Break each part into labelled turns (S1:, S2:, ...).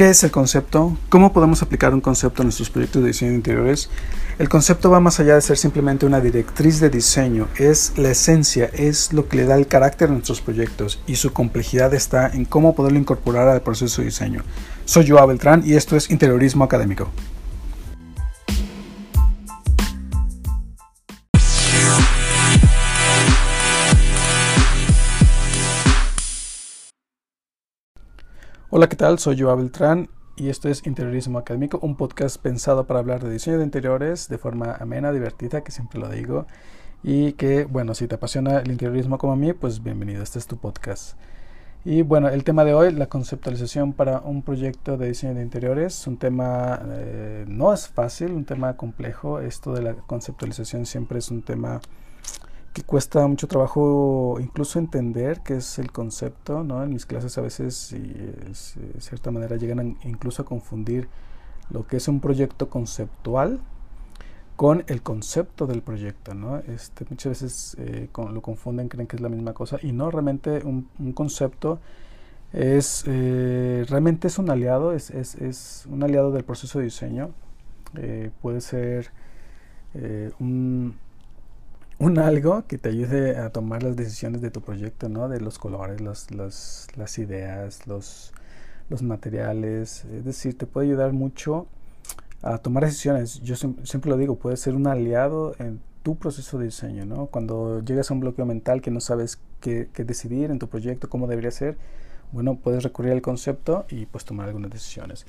S1: ¿Qué es el concepto? ¿Cómo podemos aplicar un concepto en nuestros proyectos de diseño de interiores? El concepto va más allá de ser simplemente una directriz de diseño, es la esencia, es lo que le da el carácter a nuestros proyectos y su complejidad está en cómo poderlo incorporar al proceso de diseño. Soy Joao Beltrán y esto es Interiorismo Académico. Hola, ¿qué tal? Soy Joao Beltrán y esto es Interiorismo Académico, un podcast pensado para hablar de diseño de interiores de forma amena, divertida, que siempre lo digo. Y que, bueno, si te apasiona el interiorismo como a mí, pues bienvenido, este es tu podcast. Y bueno, el tema de hoy, la conceptualización para un proyecto de diseño de interiores, un tema eh, no es fácil, un tema complejo. Esto de la conceptualización siempre es un tema que cuesta mucho trabajo incluso entender qué es el concepto, ¿no? En mis clases a veces, y de cierta manera, llegan incluso a confundir lo que es un proyecto conceptual con el concepto del proyecto, ¿no? Este, muchas veces eh, lo confunden, creen que es la misma cosa y no, realmente un, concepto es, eh, realmente es un aliado, es, es, es, un aliado del proceso de diseño, eh, puede ser un un algo que te ayude a tomar las decisiones de tu proyecto, ¿no? De los colores, los, las ideas, los, los materiales. Es decir, te puede ayudar mucho a tomar decisiones. Yo siempre lo digo, puede ser un aliado en tu proceso de diseño, ¿no? Cuando llegas a un bloqueo mental que no sabes qué, qué decidir en tu proyecto, cómo debería ser, bueno, puedes recurrir al concepto y pues tomar algunas decisiones.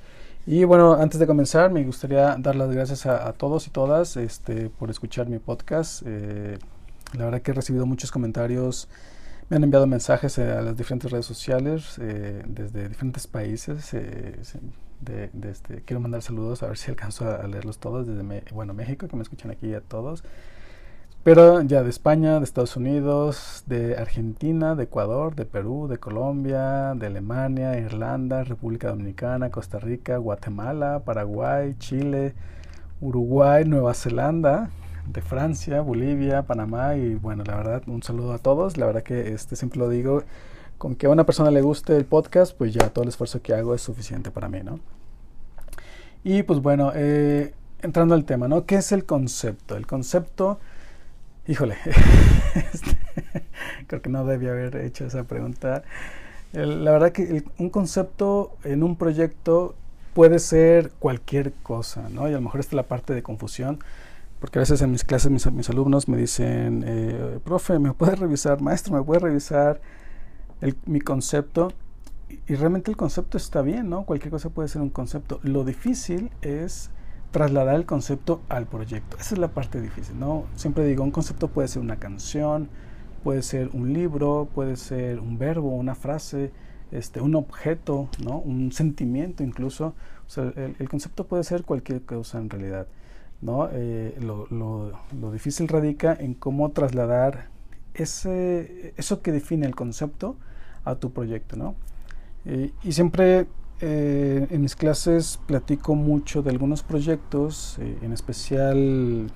S1: Y bueno, antes de comenzar, me gustaría dar las gracias a, todos y todas este, por escuchar mi podcast. Eh, la verdad que he recibido muchos comentarios, me han enviado mensajes eh, a las diferentes redes sociales eh, desde diferentes países. De, este, quiero mandar saludos a ver si alcanzo a, leerlos todos desde bueno, México, que me escuchan aquí a todos. Pero ya de España, de Estados Unidos, de Argentina, de Ecuador, de Perú, de Colombia, de Alemania, Irlanda, República Dominicana, Costa Rica, Guatemala, Paraguay, Chile, Uruguay, Nueva Zelanda, de Francia, Bolivia, Panamá y bueno, la verdad, un saludo a todos. La verdad que este siempre lo digo, con que a una persona le guste el podcast, pues ya todo el esfuerzo que hago es suficiente para mí, ¿no? Y pues bueno, eh, entrando al tema, ¿no? ¿Qué es el concepto? El concepto Híjole, este, creo que no debía haber hecho esa pregunta. la verdad que un concepto en un proyecto puede ser cualquier cosa, ¿no? Y a lo mejor esta es la parte de confusión, porque a veces en mis clases mis, alumnos me dicen, eh, profe, ¿me puede revisar? Maestro, ¿me puede revisar mi concepto? y realmente el concepto está bien, ¿no? Cualquier cosa puede ser un concepto. Lo difícil es trasladar el concepto al proyecto. Esa es la parte difícil, ¿no? Siempre digo, un concepto puede ser una canción, puede ser un libro, puede ser un verbo, una frase, este, un objeto, ¿no? Un sentimiento incluso. O sea, el, concepto puede ser cualquier cosa en realidad, ¿no? Eh, lo, lo, difícil radica en cómo trasladar ese, eso que define el concepto a tu proyecto, ¿no? Eh, y siempre eh, en mis clases platico mucho de algunos proyectos, eh, en especial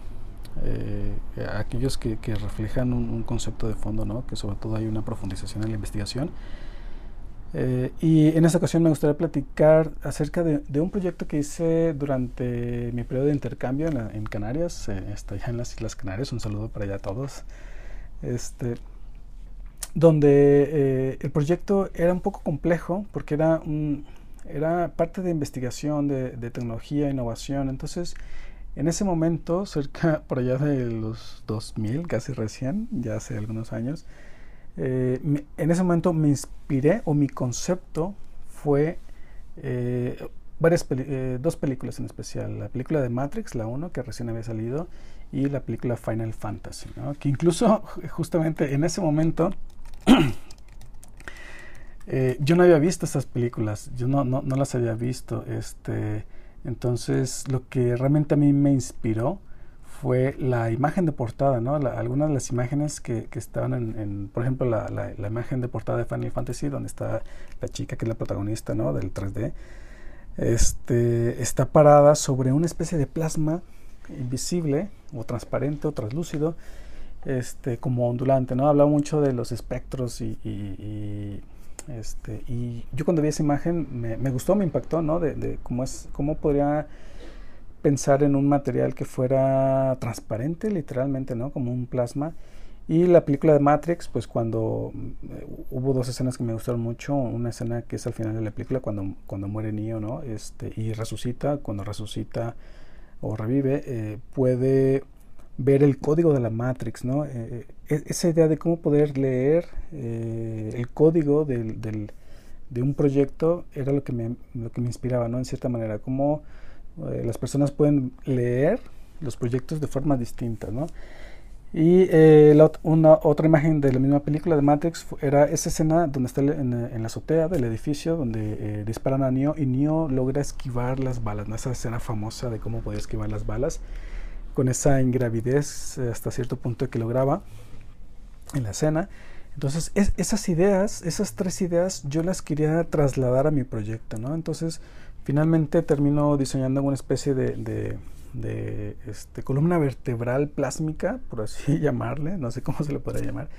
S1: eh, aquellos que, reflejan un, concepto de fondo, que sobre todo hay una profundización en la investigación. y en esta ocasión me gustaría platicar acerca de, un proyecto que hice durante mi periodo de intercambio en, Canarias, estoy en las Islas Canarias, un saludo para allá a todos. Este, donde el proyecto era un poco complejo porque era un, era parte de investigación de, tecnología, innovación. Entonces, en ese momento, cerca por allá de los 2000, casi recién, ya hace algunos años, eh, en ese momento me inspiré o mi concepto fue eh, varias eh, dos películas en especial. La película de Matrix, la 1, que recién había salido, y la película Final Fantasy, que incluso justamente en ese momento Eh, yo no había visto estas películas, yo no, no, no, las había visto. Este, entonces, lo que realmente a mí me inspiró fue la imagen de portada, ¿no? algunas de las imágenes que, que estaban en, por ejemplo, la, la, imagen de portada de Final Fantasy, donde está la chica que es la protagonista, ¿no? Del 3D, este, está parada sobre una especie de plasma invisible o transparente o translúcido, este, como ondulante, ¿no? Habla mucho de los espectros y Este, y yo cuando vi esa imagen me, me gustó, me impactó, ¿no? De, de, cómo, es, cómo podría pensar en un material que fuera transparente, literalmente, ¿no? Como un plasma. Y la película de Matrix, pues cuando eh, hubo dos escenas que me gustaron mucho, una escena que es al final de la película cuando, cuando muere Neo, ¿no? Este, y resucita, cuando resucita o revive, eh, puede ver el código de la Matrix, ¿no? Eh, e, esa idea de cómo poder leer el código del, de un proyecto era lo que me, lo que me inspiraba, ¿no? En cierta manera, cómo eh, las personas pueden leer los proyectos de forma distinta, ¿no? Y eh, una, otra imagen de la misma película de Matrix era esa escena donde está en, la azotea del edificio, donde eh, disparan a Neo y Neo logra esquivar las balas, ¿no? esa escena famosa de cómo podía esquivar las balas, con esa ingravidez hasta cierto punto que lograba en la escena. Entonces, esas ideas, esas tres ideas, yo las quería trasladar a mi proyecto, ¿no? Entonces, Finalmente termino diseñando una especie de, este, columna vertebral plásmica, por así llamarle, no sé cómo se le podría llamar,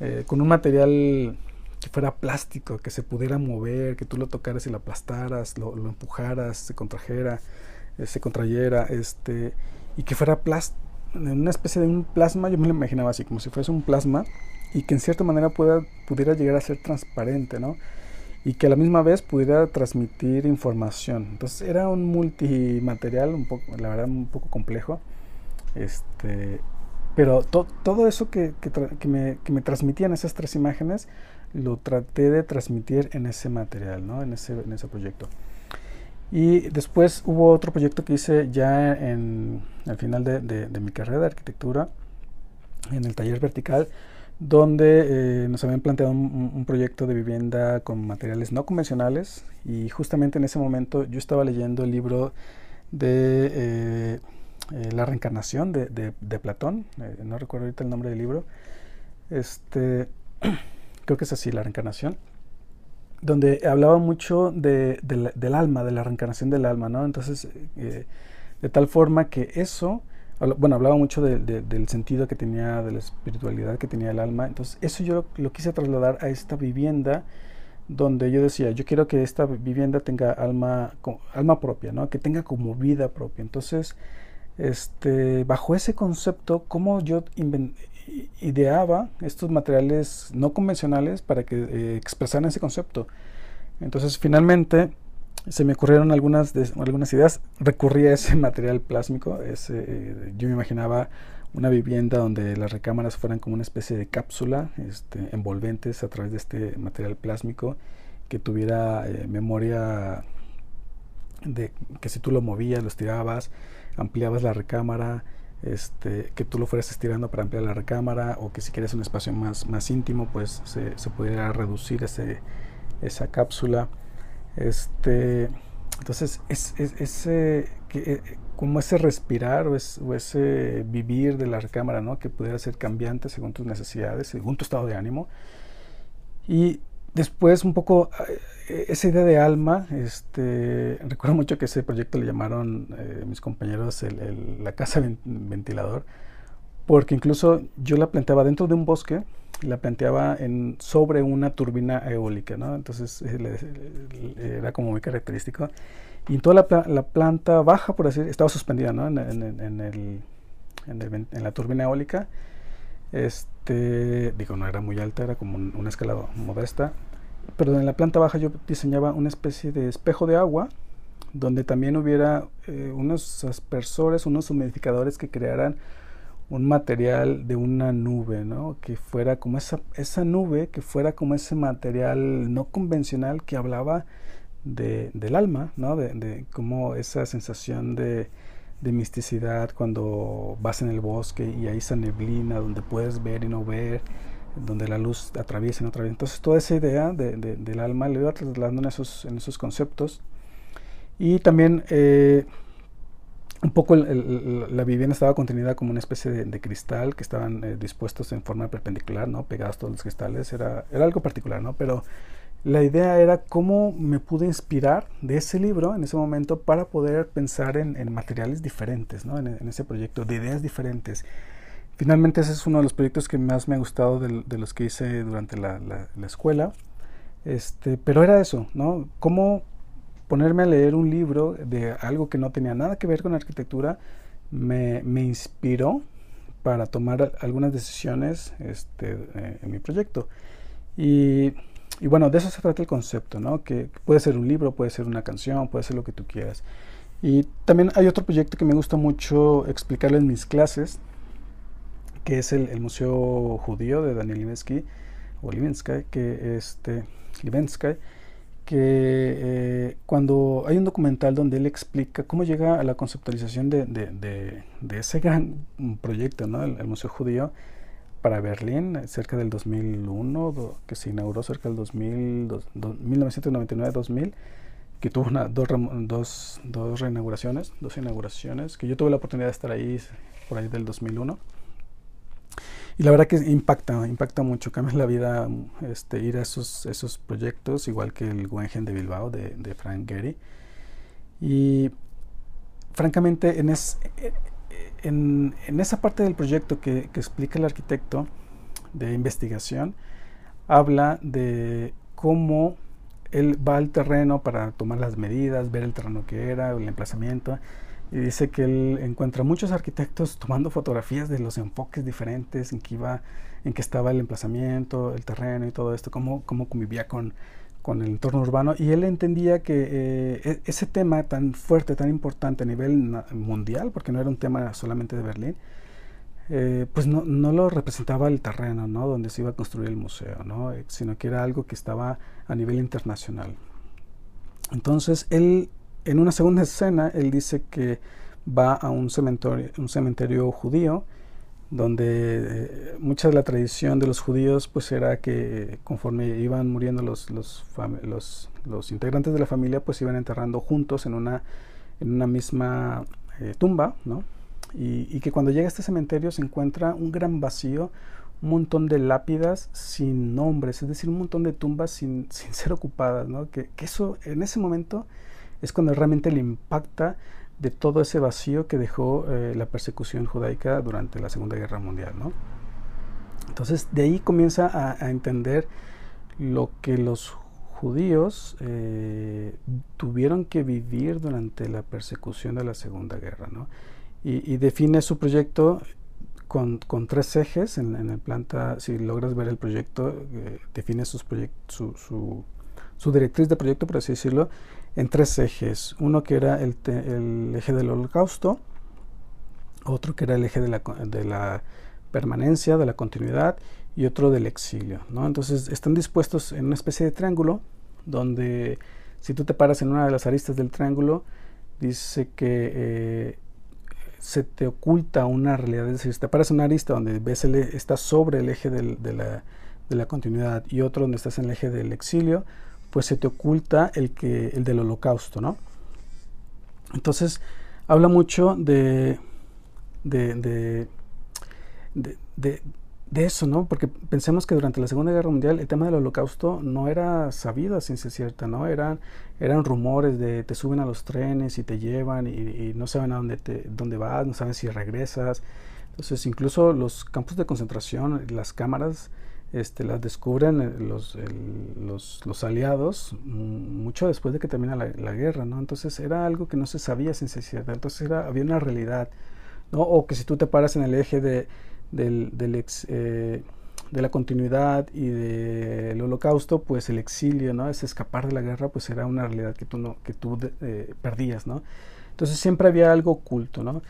S1: eh, con un material que fuera plástico, que se pudiera mover, que tú lo tocaras y lo aplastaras, lo, empujaras, se contrajera, eh, se contrayera, este, y que fuera una especie de un plasma, yo me lo imaginaba así, como si fuese un plasma, y que en cierta manera pueda, pudiera llegar a ser transparente, ¿no? y que a la misma vez pudiera transmitir información. Entonces era un multimaterial, un poco, la verdad, un poco complejo. Este, pero todo eso que, que, me, que, me, transmitían esas tres imágenes, lo traté de transmitir en ese material, ¿no? en, ese, en ese proyecto. Y después hubo otro proyecto que hice ya en, al final de, de, de mi carrera de arquitectura, en el taller vertical, donde eh, nos habían planteado un, proyecto de vivienda con materiales no convencionales. Y justamente en ese momento yo estaba leyendo el libro de eh, eh, La reencarnación de, de, Platón, no recuerdo ahorita el nombre del libro, este, creo que es así, La reencarnación, donde hablaba mucho de, del alma, de la reencarnación del alma, ¿no? Entonces, de tal forma que eso bueno, hablaba mucho del sentido que tenía, de la espiritualidad que tenía el alma. Entonces, eso yo lo, quise trasladar a esta vivienda donde yo decía, yo quiero que esta vivienda tenga alma, alma propia, ¿no? que tenga como vida propia. Entonces, este, bajo ese concepto, cómo yo ideaba estos materiales no convencionales para que eh, expresaran ese concepto. Entonces, finalmente, se me ocurrieron algunas, algunas ideas. Recurrí a ese material plásmico. Eh, yo me imaginaba una vivienda donde las recámaras fueran como una especie de cápsula este, envolventes a través de este material plásmico que tuviera eh, memoria de que si tú lo movías, lo estirabas, ampliabas la recámara, este, que tú lo fueras estirando para ampliar la recámara o que si quieres un espacio más, más íntimo, pues se, se pudiera reducir ese, esa cápsula. Este, entonces, es, ese, que, eh, como ese respirar o, ese vivir de la recámara, ¿no? que pudiera ser cambiante según tus necesidades, según tu estado de ánimo. Y después un poco eh, esa idea de alma, este, recuerdo mucho que ese proyecto le llamaron eh, mis compañeros la casa ventilador, porque incluso yo la planteaba dentro de un bosque, la planteaba sobre una turbina eólica, ¿no? Entonces eh, era como muy característico. Y toda la, planta baja, por así estaba suspendida, ¿no? El, en, la turbina eólica. Este, digo, no era muy alta, era como una escala modesta. Pero en la planta baja yo diseñaba una especie de espejo de agua, donde también hubiera eh, unos aspersores, unos humidificadores que crearan un material de una nube, ¿no? Que fuera como esa, esa nube, que fuera como ese material no convencional que hablaba de, del alma, ¿no? De, de como esa sensación de, de, misticidad cuando vas en el bosque y hay esa neblina donde puedes ver y no ver, donde la luz atraviesa y no atraviesa. Entonces toda esa idea de, del alma le iba trasladando en esos, en esos conceptos. Y también... Eh, un poco la vivienda estaba contenida como una especie de, cristal que estaban eh, dispuestos en forma perpendicular, ¿no? Pegados todos los cristales, era, era algo particular, ¿no? Pero la idea era cómo me pude inspirar de ese libro en ese momento para poder pensar en, materiales diferentes, ¿no? En, ese proyecto, de ideas diferentes. Finalmente ese es uno de los proyectos que más me ha gustado de, los que hice durante la, la escuela. Este, pero era eso, ¿no? ¿Cómo ponerme a leer un libro de algo que no tenía nada que ver con arquitectura me, me inspiró para tomar algunas decisiones este, eh, en mi proyecto. Y, y, bueno, de eso se trata el concepto, ¿no? Que puede ser un libro, puede ser una canción, puede ser lo que tú quieras. Y también hay otro proyecto que me gusta mucho explicarlo en mis clases, que es el, el Museo Judío de Daniel Livensky, o Livensky, que este, Livensky, que eh, cuando hay un documental donde él explica cómo llega a la conceptualización de, de, de, ese gran proyecto, ¿no? el, Museo Judío, para Berlín, cerca del 2001, que se inauguró cerca del 2000, 1999-2000, que tuvo una, dos, dos, dos reinauguraciones, dos inauguraciones, que yo tuve la oportunidad de estar ahí por ahí del 2001 y la verdad que impacta, impacta mucho, cambia la vida este, ir a esos, esos proyectos, igual que el Wengen de Bilbao de, de Frank Gehry. Y francamente, en, es, en, en, esa parte del proyecto que, explica el arquitecto de investigación, habla de cómo él va al terreno para tomar las medidas, ver el terreno que era, el emplazamiento, y dice que él encuentra muchos arquitectos tomando fotografías de los enfoques diferentes en que iba, en que estaba el emplazamiento, el terreno y todo esto, cómo, cómo convivía con, con el entorno urbano. Y él entendía que eh, e, ese tema tan fuerte, tan importante a nivel mundial, porque no era un tema solamente de Berlín, eh, pues no, no, lo representaba el terreno, ¿no? Donde se iba a construir el museo, ¿no? Eh, sino que era algo que estaba a nivel internacional. Entonces él en una segunda escena, él dice que va a un cementerio, un cementerio judío, donde eh, mucha de la tradición de los judíos pues era que conforme iban muriendo los, los, los, integrantes de la familia pues iban enterrando juntos en una, en una misma eh, tumba, ¿no? Y, y, que cuando llega a este cementerio se encuentra un gran vacío, un montón de lápidas sin nombres, es decir, un montón de tumbas sin, sin ser ocupadas, ¿no? Que, que eso en ese momento es cuando realmente le impacta de todo ese vacío que dejó eh, la persecución judaica durante la Segunda Guerra Mundial. ¿no? Entonces de ahí comienza a, entender lo que los judíos eh, tuvieron que vivir durante la persecución de la Segunda Guerra. ¿no? Y, define su proyecto con, con tres ejes en, en, el planta, si logras ver el proyecto, eh, define sus su, su, su, directriz de proyecto, por así decirlo, en tres ejes. Uno que era el, el eje del holocausto, otro que era el eje de la, de la, permanencia, de la continuidad, y otro del exilio. ¿no? Entonces están dispuestos en una especie de triángulo, donde si tú te paras en una de las aristas del triángulo, dice que eh, se te oculta una realidad. Es decir, si te paras en una arista donde ves el, está sobre el eje de, la, de la continuidad y otro donde estás en el eje del exilio, pues se te oculta el, que, el del holocausto, ¿no? Entonces, habla mucho de, de, de, eso, ¿no? Porque pensemos que durante la Segunda Guerra Mundial el tema del holocausto no era sabido a ciencia cierta, ¿no? Eran, eran rumores de te suben a los trenes y te llevan y, no saben a dónde, te, dónde vas, no saben si regresas. Entonces, incluso los campos de concentración, las cámaras este, las descubren eh, los, los, aliados mucho después de que termina la, guerra, ¿no? Entonces era algo que no se sabía sin cierta, entonces era, había una realidad, ¿no? O que si tú te paras en el eje de, del, ex, eh, de la continuidad y del holocausto, pues el exilio, ¿no? Ese escapar de la guerra, pues era una realidad que tú, no, que tú eh, perdías, ¿no? Entonces siempre había algo oculto, ¿no?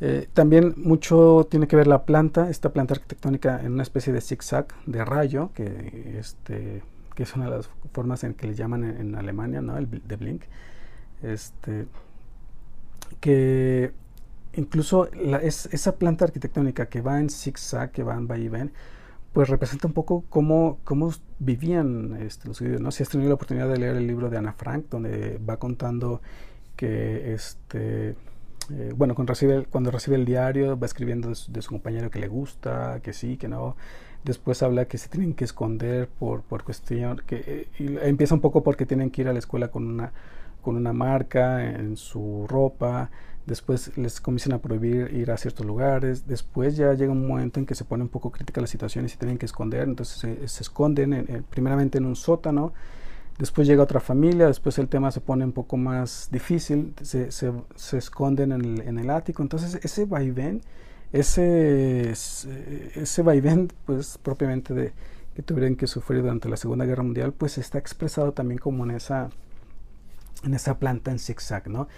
S1: Eh, también mucho tiene que ver la planta, esta planta arquitectónica en una especie de zigzag, de rayo, que, este, que es una de las formas en que le llaman en, Alemania, ¿no? El de Blink. Este, que incluso es, esa planta arquitectónica que va en zigzag, que va en va y ven, pues representa un poco cómo, cómo vivían este, los judíos. ¿no? Si has tenido la oportunidad de leer el libro de Ana Frank, donde va contando que este, eh, bueno, cuando recibe, el diario va escribiendo de su, compañero que le gusta, que sí, que no. Después habla que se tienen que esconder por, por cuestión, que eh, empieza un poco porque tienen que ir a la escuela con una, con una marca en su ropa, después les comienzan a prohibir ir a ciertos lugares, después ya llega un momento en que se pone un poco crítica la situación y se tienen que esconder, entonces se, esconden primeramente en un sótano, después llega otra familia, después el tema se pone un poco más difícil, se, se, esconden en el, en el, ático, entonces ese vaivén, ese, ese vaivén pues propiamente de que tuvieron que sufrir durante la Segunda Guerra Mundial, pues está expresado también como en esa, en esa planta en zigzag, ¿no?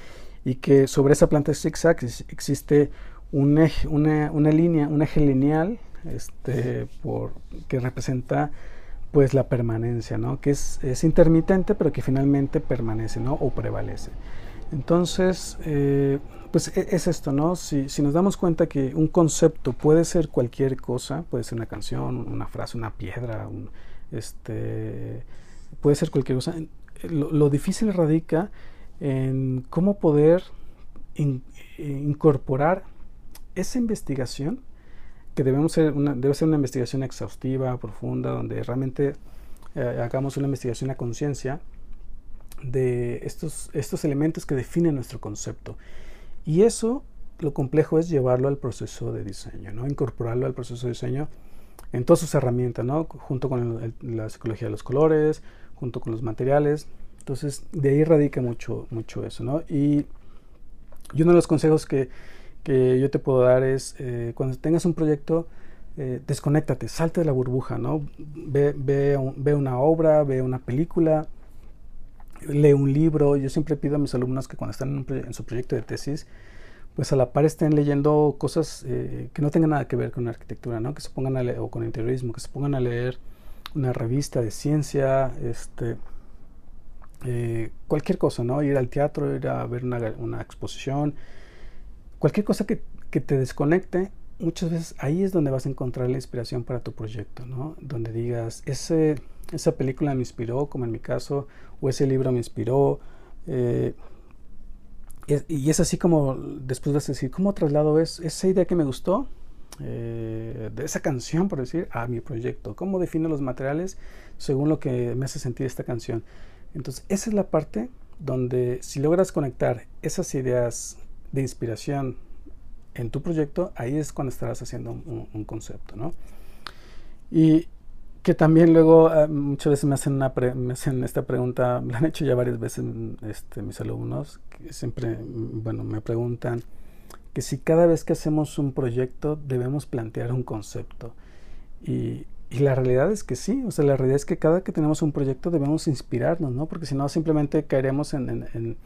S1: y que sobre esa planta zigzag existe un eje, una, una, línea, un eje lineal este, por, que representa pues la permanencia, ¿no? que es, es, intermitente pero que finalmente permanece ¿no? o prevalece. Entonces, eh, pues e, es esto, ¿no? Si, si, nos damos cuenta que un concepto puede ser cualquier cosa, puede ser una canción, una frase, una piedra, este, puede ser cualquier cosa, lo, lo difícil radica en cómo poder eh, incorporar esa investigación que debemos debe ser una investigación exhaustiva, profunda, donde realmente eh, hagamos una investigación a conciencia de estos, estos elementos que definen nuestro concepto. Y eso, lo complejo es llevarlo al proceso de diseño, ¿no? incorporarlo al proceso de diseño en todas sus herramientas, ¿no? junto con la psicología de los colores, junto con los materiales, entonces, de ahí radica mucho, mucho eso, ¿no? Y, uno de los consejos que, yo te puedo dar es, eh, cuando tengas un proyecto, eh, desconéctate, salte de la burbuja, ¿no? Ve, ve, ve, una obra, ve una película, lee un libro. Yo siempre pido a mis alumnos que cuando están en, su proyecto de tesis, pues a la par estén leyendo cosas eh, que no tengan nada que ver con arquitectura, ¿no? Que se pongan a leer, o con interiorismo, que se pongan a leer una revista de ciencia, este eh, cualquier cosa, ¿no? Ir al teatro, ir a ver una, exposición, cualquier cosa que, te desconecte, muchas veces ahí es donde vas a encontrar la inspiración para tu proyecto, ¿no? Donde digas, ese, esa película me inspiró, como en mi caso, o ese libro me inspiró. Eh, y es así como después vas a decir, ¿cómo traslado es, esa idea que me gustó? Eh, de esa canción, por decir, a mi proyecto. ¿Cómo defino los materiales según lo que me hace sentir esta canción? Entonces, esa es la parte donde si logras conectar esas ideas de inspiración en tu proyecto, ahí es cuando estarás haciendo un, concepto, ¿no? Y que también luego ah, muchas veces me hacen, me hacen esta pregunta, me la han hecho ya varias veces este, mis alumnos, que siempre, bueno, me preguntan que si cada vez que hacemos un proyecto debemos plantear un concepto. Y y la realidad es que sí, o sea, la realidad es que cada que tenemos un proyecto debemos inspirarnos, ¿no? Porque si no, simplemente caeremos en,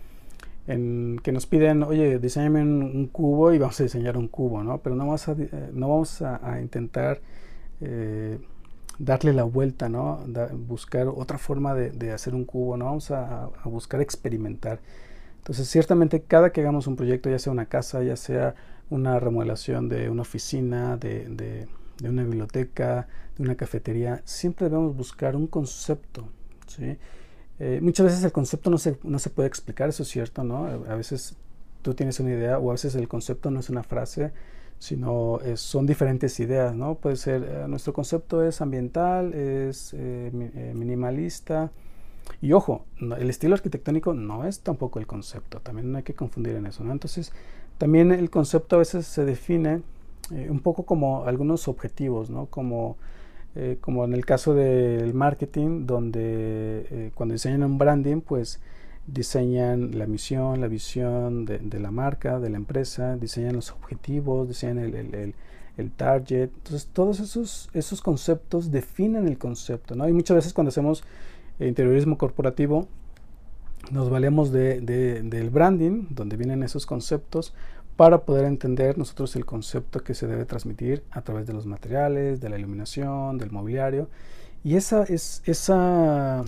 S1: que nos piden, oye, diseñame un, cubo y vamos a diseñar un cubo, ¿no? Pero no vamos a, eh, no vamos a, intentar eh, darle la vuelta, ¿no? buscar otra forma de, hacer un cubo, ¿no? Vamos a, buscar experimentar. Entonces, ciertamente, cada que hagamos un proyecto, ya sea una casa, ya sea una remodelación de una oficina, de de una biblioteca, de una cafetería, siempre debemos buscar un concepto. ¿sí? Eh, muchas veces el concepto no se, no se puede explicar, eso es cierto, ¿no? A veces tú tienes una idea o a veces el concepto no es una frase, sino son diferentes ideas, ¿no? Puede ser, eh, nuestro concepto es ambiental, es eh, minimalista, y ojo, el estilo arquitectónico no es tampoco el concepto, también no hay que confundir en eso, ¿no? Entonces, también el concepto a veces se define eh, un poco como algunos objetivos, ¿no? Como, eh, como en el caso del marketing, donde eh, cuando diseñan un branding, pues diseñan la misión, la visión de, la marca, de la empresa, diseñan los objetivos, diseñan el, el, el, target. Entonces, todos esos, esos conceptos definen el concepto, ¿no? Y muchas veces cuando hacemos interiorismo corporativo, nos valemos de, del branding, donde vienen esos conceptos, para poder entender nosotros el concepto que se debe transmitir a través de los materiales, de la iluminación, del mobiliario. Y esa es esa,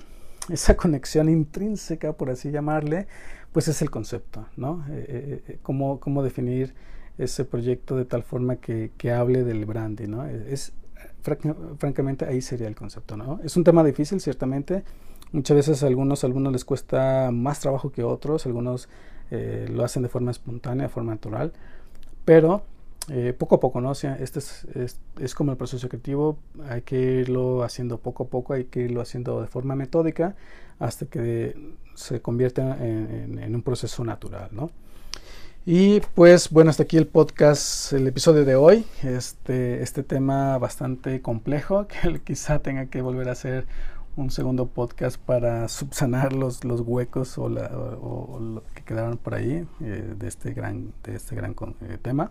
S1: esa conexión intrínseca, por así llamarle, pues es el concepto, ¿no? Eh, eh, eh, cómo, cómo, definir ese proyecto de tal forma que, que hable del branding, ¿no? Es, francamente, ahí sería el concepto, ¿no? Es un tema difícil, ciertamente. Muchas veces a algunos, les cuesta más trabajo que otros, algunos eh, lo hacen de forma espontánea, de forma natural, pero eh, poco a poco, ¿no? Sea, este es, es, como el proceso creativo, hay que irlo haciendo poco a poco, hay que irlo haciendo de forma metódica hasta que se convierte en, un proceso natural, ¿no? Y pues bueno, hasta aquí el podcast, el episodio de hoy. Este, este tema bastante complejo que quizá tenga que volver a hacer un segundo podcast para subsanar los, los huecos o, lo que quedaron por ahí eh, de este gran, de este gran eh, tema.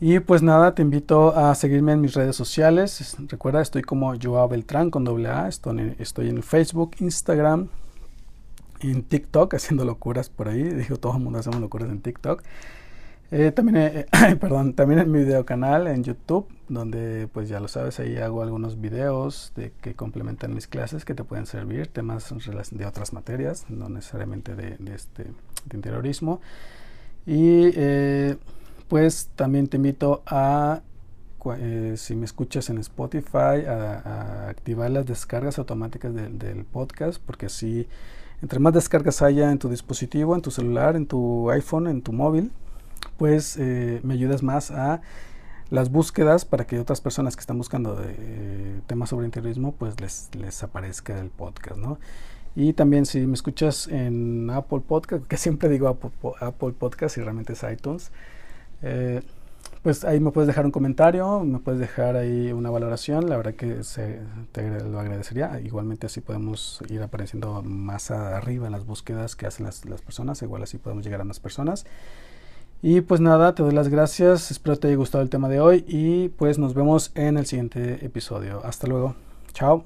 S1: Y pues nada, te invito a seguirme en mis redes sociales. Recuerda, estoy como Joao Beltrán con doble A. Estoy, estoy en Facebook, Instagram, en TikTok haciendo locuras por ahí. Digo, todo el mundo hacemos locuras en TikTok. Eh, también, eh, perdón, también en mi video canal en YouTube, donde pues ya lo sabes, ahí hago algunos videos de, que complementan mis clases que te pueden servir, temas de otras materias, no necesariamente de, este, de interiorismo. Y eh, pues también te invito a, eh, si me escuchas en Spotify, a, activar las descargas automáticas del podcast, porque así, entre más descargas haya en tu dispositivo, en tu celular, en tu iPhone, en tu móvil, pues eh, me ayudas más a las búsquedas para que otras personas que están buscando eh, temas sobre interiorismo, pues les, les aparezca el podcast, ¿no? Y también si me escuchas en Apple Podcast, que siempre digo Apple, Apple Podcast y realmente es iTunes, eh, pues ahí me puedes dejar un comentario, me puedes dejar ahí una valoración, la verdad que se, te lo agradecería. Igualmente así podemos ir apareciendo más arriba en las búsquedas que hacen las, las personas, igual así podemos llegar a más personas. Y pues nada, te doy las gracias, espero te haya gustado el tema de hoy y pues nos vemos en el siguiente episodio. Hasta luego, chao.